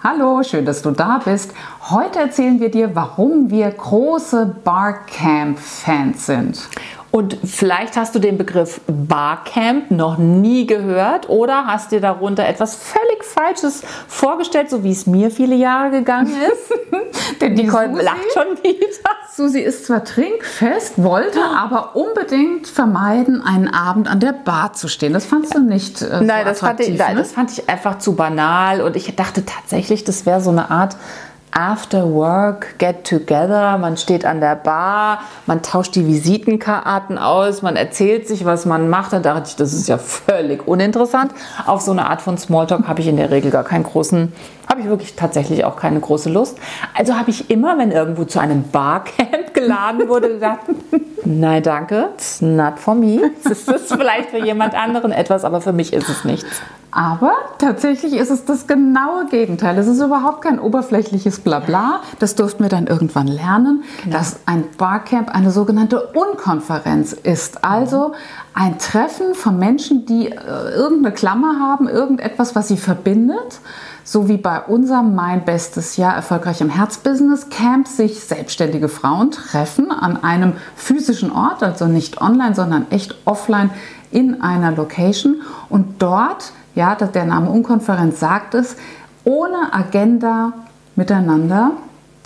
Hallo, schön, dass du da bist. Heute erzählen wir dir, warum wir große Barcamp-Fans sind. Und vielleicht hast du den Begriff Barcamp noch nie gehört oder hast dir darunter etwas völlig Falsches vorgestellt, so wie es mir viele Jahre gegangen ist. Denn Nicole Susi, lacht schon wieder. Susi ist zwar trinkfest, wollte aber unbedingt vermeiden, einen Abend an der Bar zu stehen. Das fandst du nicht äh, Nein, so das, fand ich, ne? das fand ich einfach zu banal und ich dachte tatsächlich, das wäre so eine Art After Work Get Together. Man steht an der Bar, man tauscht die Visitenkarten aus, man erzählt sich, was man macht. Da dachte ich, das ist ja völlig uninteressant. Auf so eine Art von Smalltalk habe ich in der Regel gar keinen großen, habe ich wirklich tatsächlich auch keine große Lust. Also habe ich immer, wenn irgendwo zu einem Barcamp geladen wurde, gedacht, nein, danke, it's not for me. Das ist vielleicht für jemand anderen etwas, aber für mich ist es nichts. Aber tatsächlich ist es das genaue Gegenteil. Es ist überhaupt kein oberflächliches Blabla. Das durften wir dann irgendwann lernen, genau. dass ein Barcamp eine sogenannte Unkonferenz ist. Also ein Treffen von Menschen, die äh, irgendeine Klammer haben, irgendetwas, was sie verbindet. So wie bei unserem Mein Bestes Jahr erfolgreich im Herzbusiness Camp sich selbstständige Frauen treffen an einem physischen Ort, also nicht online, sondern echt offline in einer Location und dort ja, der Name Unkonferenz sagt es, ohne Agenda miteinander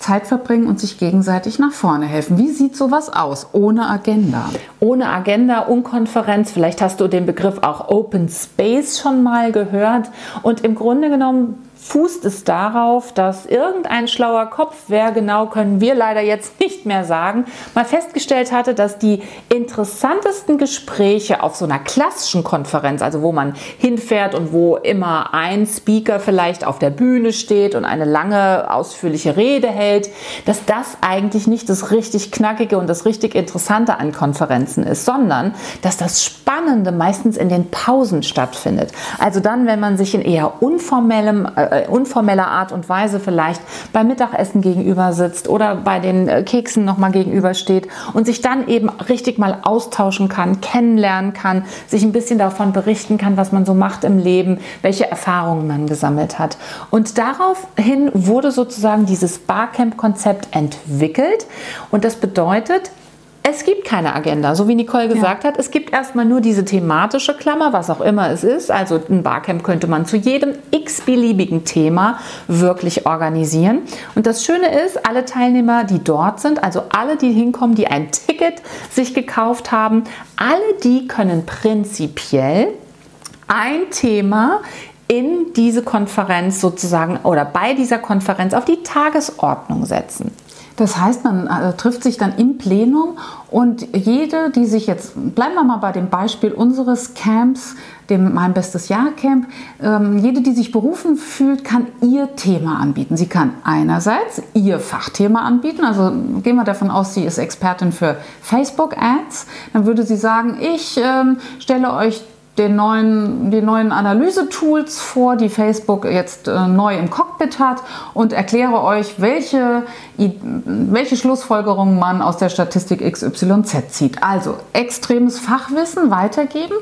Zeit verbringen und sich gegenseitig nach vorne helfen. Wie sieht sowas aus ohne Agenda? Ohne Agenda, Unkonferenz, vielleicht hast du den Begriff auch Open Space schon mal gehört. Und im Grunde genommen fußt es darauf, dass irgendein schlauer Kopf, wer genau können wir leider jetzt nicht mehr sagen, mal festgestellt hatte, dass die interessantesten Gespräche auf so einer klassischen Konferenz, also wo man hinfährt und wo immer ein Speaker vielleicht auf der Bühne steht und eine lange, ausführliche Rede hält, dass das eigentlich nicht das richtig Knackige und das richtig Interessante an Konferenzen ist, sondern dass das Spannende meistens in den Pausen stattfindet. Also dann, wenn man sich in eher unformellem äh, äh, unformeller Art und Weise vielleicht beim Mittagessen gegenüber sitzt oder bei den äh, Keksen nochmal gegenüber steht und sich dann eben richtig mal austauschen kann, kennenlernen kann, sich ein bisschen davon berichten kann, was man so macht im Leben, welche Erfahrungen man gesammelt hat. Und daraufhin wurde sozusagen dieses Barcamp-Konzept entwickelt und das bedeutet, es gibt keine Agenda, so wie Nicole gesagt ja. hat. Es gibt erstmal nur diese thematische Klammer, was auch immer es ist. Also ein Barcamp könnte man zu jedem x-beliebigen Thema wirklich organisieren. Und das Schöne ist, alle Teilnehmer, die dort sind, also alle, die hinkommen, die ein Ticket sich gekauft haben, alle die können prinzipiell ein Thema in diese Konferenz sozusagen oder bei dieser Konferenz auf die Tagesordnung setzen. Das heißt, man äh, trifft sich dann im Plenum und jede, die sich jetzt, bleiben wir mal bei dem Beispiel unseres Camps, dem Mein Bestes Jahr Camp, ähm, jede, die sich berufen fühlt, kann ihr Thema anbieten. Sie kann einerseits ihr Fachthema anbieten, also gehen wir davon aus, sie ist Expertin für Facebook Ads, dann würde sie sagen, ich ähm, stelle euch den neuen, die neuen Analyse-Tools vor, die Facebook jetzt äh, neu im Cockpit hat und erkläre euch, welche, welche Schlussfolgerungen man aus der Statistik XYZ zieht. Also extremes Fachwissen weitergeben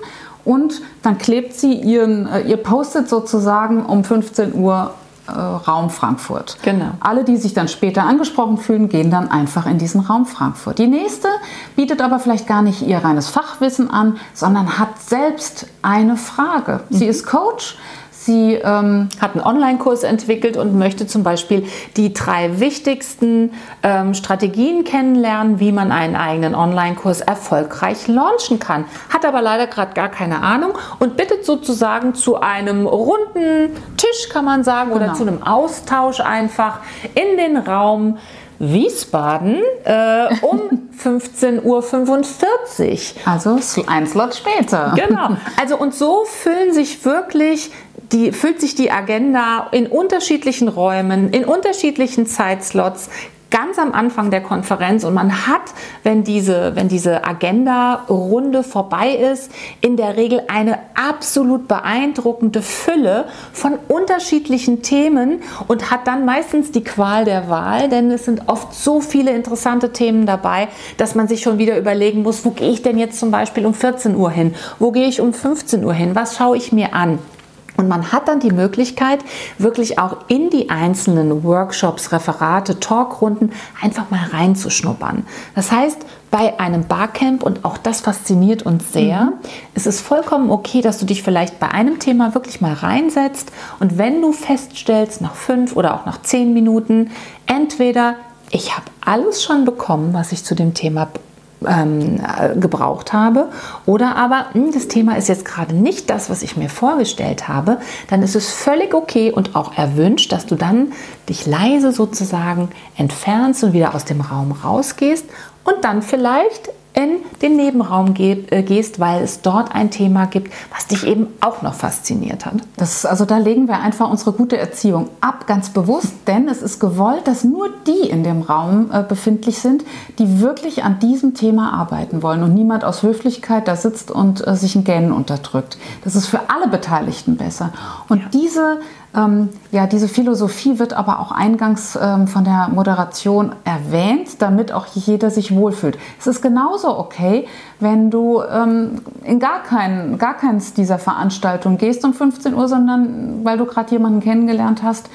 und dann klebt sie ihren, äh, ihr Post-it sozusagen um 15 Uhr äh, Raum Frankfurt. Genau. Alle, die sich dann später angesprochen fühlen, gehen dann einfach in diesen Raum Frankfurt. Die nächste bietet aber vielleicht gar nicht ihr reines Fachwissen an, sondern hat selbst eine Frage. Sie mhm. ist Coach, Sie ähm, hat einen Online-Kurs entwickelt und möchte zum Beispiel die drei wichtigsten ähm, Strategien kennenlernen, wie man einen eigenen Online-Kurs erfolgreich launchen kann. Hat aber leider gerade gar keine Ahnung und bittet sozusagen zu einem runden Tisch, kann man sagen, genau. oder zu einem Austausch einfach in den Raum. Wiesbaden äh, um 15.45 Uhr. Also ein Slot später. Genau. Also und so füllen sich wirklich die füllt sich die Agenda in unterschiedlichen Räumen, in unterschiedlichen Zeitslots ganz am Anfang der Konferenz und man hat, wenn diese, wenn diese Agenda-Runde vorbei ist, in der Regel eine absolut beeindruckende Fülle von unterschiedlichen Themen und hat dann meistens die Qual der Wahl, denn es sind oft so viele interessante Themen dabei, dass man sich schon wieder überlegen muss, wo gehe ich denn jetzt zum Beispiel um 14 Uhr hin? Wo gehe ich um 15 Uhr hin? Was schaue ich mir an? Und man hat dann die Möglichkeit, wirklich auch in die einzelnen Workshops, Referate, Talkrunden einfach mal reinzuschnuppern. Das heißt, bei einem Barcamp, und auch das fasziniert uns sehr, mhm. ist es vollkommen okay, dass du dich vielleicht bei einem Thema wirklich mal reinsetzt und wenn du feststellst, nach fünf oder auch nach zehn Minuten, entweder ich habe alles schon bekommen, was ich zu dem Thema ähm, äh, gebraucht habe. Oder aber hm, das Thema ist jetzt gerade nicht das, was ich mir vorgestellt habe, dann ist es völlig okay und auch erwünscht, dass du dann dich leise sozusagen entfernst und wieder aus dem Raum rausgehst und dann vielleicht in den Nebenraum äh, gehst, weil es dort ein Thema gibt, was dich eben auch noch fasziniert hat. Das, also da legen wir einfach unsere gute Erziehung ab, ganz bewusst, denn es ist gewollt, dass nur die in dem Raum äh, befindlich sind, die wirklich an diesem Thema arbeiten wollen und niemand aus Höflichkeit da sitzt und äh, sich ein Gähnen unterdrückt. Das ist für alle Beteiligten besser. Und ja. diese ähm, ja, diese Philosophie wird aber auch eingangs ähm, von der Moderation erwähnt, damit auch jeder sich wohlfühlt. Es ist genauso okay, wenn du ähm, in gar, kein, gar keins dieser Veranstaltungen gehst um 15 Uhr, sondern weil du gerade jemanden kennengelernt hast,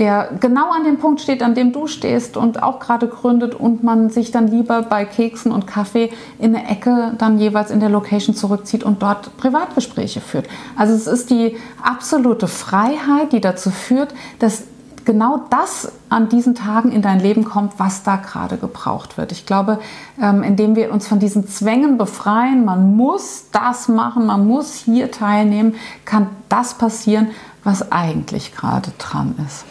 der genau an dem Punkt steht, an dem du stehst und auch gerade gründet und man sich dann lieber bei Keksen und Kaffee in eine Ecke dann jeweils in der Location zurückzieht und dort Privatgespräche führt. Also es ist die absolute Freiheit, die dazu führt, dass genau das an diesen Tagen in dein Leben kommt, was da gerade gebraucht wird. Ich glaube, ähm, indem wir uns von diesen Zwängen befreien, man muss das machen, man muss hier teilnehmen, kann das passieren, was eigentlich gerade dran ist.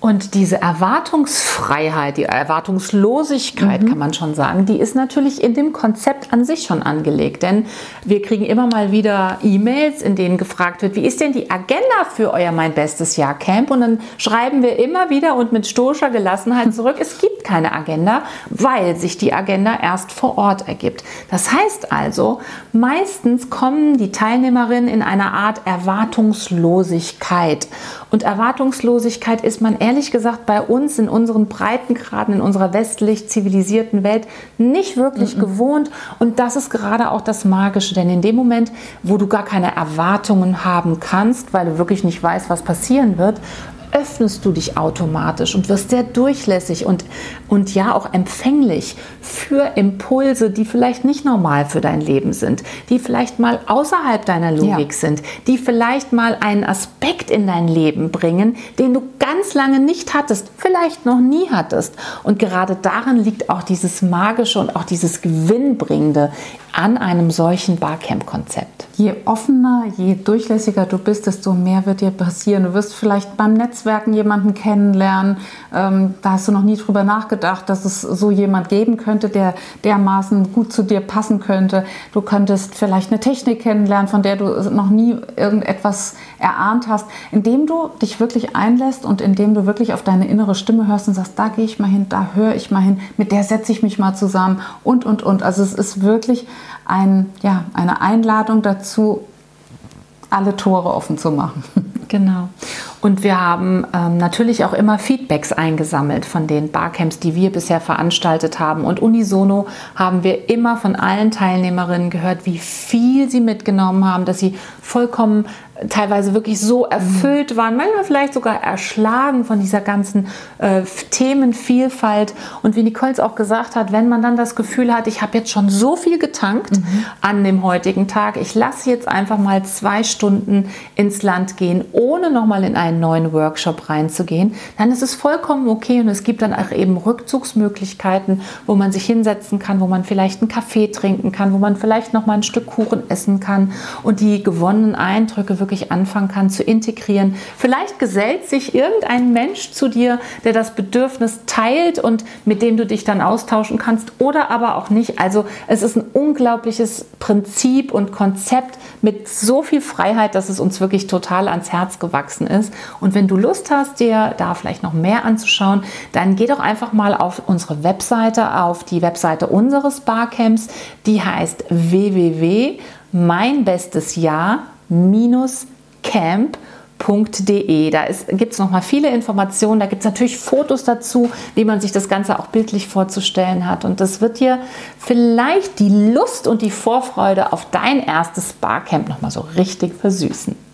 Und diese Erwartungsfreiheit, die Erwartungslosigkeit, mhm. kann man schon sagen, die ist natürlich in dem Konzept an sich schon angelegt. Denn wir kriegen immer mal wieder E-Mails, in denen gefragt wird, wie ist denn die Agenda für euer Mein Bestes Jahr Camp? Und dann schreiben wir immer wieder und mit stoischer Gelassenheit zurück, es gibt keine Agenda, weil sich die Agenda erst vor Ort ergibt. Das heißt also, meistens kommen die Teilnehmerinnen in einer Art Erwartungslosigkeit. Und Erwartungslosigkeit ist man ehrlich gesagt bei uns in unseren Breitengraden, in unserer westlich zivilisierten Welt nicht wirklich -mm. gewohnt. Und das ist gerade auch das Magische, denn in dem Moment, wo du gar keine Erwartungen haben kannst, weil du wirklich nicht weißt, was passieren wird, öffnest du dich automatisch und wirst sehr durchlässig und, und ja auch empfänglich für Impulse, die vielleicht nicht normal für dein Leben sind, die vielleicht mal außerhalb deiner Logik ja. sind, die vielleicht mal einen Aspekt in dein Leben bringen, den du ganz lange nicht hattest, vielleicht noch nie hattest. Und gerade darin liegt auch dieses Magische und auch dieses Gewinnbringende an einem solchen Barcamp-Konzept. Je offener, je durchlässiger du bist, desto mehr wird dir passieren. Du wirst vielleicht beim Netzwerken jemanden kennenlernen. Ähm, da hast du noch nie drüber nachgedacht, dass es so jemand geben könnte, der dermaßen gut zu dir passen könnte. Du könntest vielleicht eine Technik kennenlernen, von der du noch nie irgendetwas erahnt hast. Indem du dich wirklich einlässt und indem du wirklich auf deine innere Stimme hörst und sagst, da gehe ich mal hin, da höre ich mal hin, mit der setze ich mich mal zusammen und, und, und. Also es ist wirklich ein, ja, eine Einladung dazu, alle Tore offen zu machen. Genau. Und wir haben ähm, natürlich auch immer Feedbacks eingesammelt von den Barcamps, die wir bisher veranstaltet haben. Und unisono haben wir immer von allen Teilnehmerinnen gehört, wie viel sie mitgenommen haben, dass sie vollkommen teilweise wirklich so erfüllt waren, manchmal vielleicht sogar erschlagen von dieser ganzen äh, Themenvielfalt. Und wie Nicole es auch gesagt hat, wenn man dann das Gefühl hat, ich habe jetzt schon so viel getankt mhm. an dem heutigen Tag, ich lasse jetzt einfach mal zwei Stunden ins Land gehen, ohne nochmal in einen neuen Workshop reinzugehen, dann ist es vollkommen okay und es gibt dann auch eben Rückzugsmöglichkeiten, wo man sich hinsetzen kann, wo man vielleicht einen Kaffee trinken kann, wo man vielleicht nochmal ein Stück Kuchen essen kann und die gewonnenen Eindrücke wirklich anfangen kann zu integrieren. Vielleicht gesellt sich irgendein Mensch zu dir, der das Bedürfnis teilt und mit dem du dich dann austauschen kannst oder aber auch nicht. Also es ist ein unglaubliches Prinzip und Konzept mit so viel Freiheit, dass es uns wirklich total ans Herz gewachsen ist. Und wenn du Lust hast, dir da vielleicht noch mehr anzuschauen, dann geh doch einfach mal auf unsere Webseite, auf die Webseite unseres Barcamps. Die heißt www.meinbestesjahr camp.de. Da gibt es nochmal viele Informationen. Da gibt es natürlich Fotos dazu, wie man sich das Ganze auch bildlich vorzustellen hat. Und das wird dir vielleicht die Lust und die Vorfreude auf dein erstes Barcamp nochmal so richtig versüßen.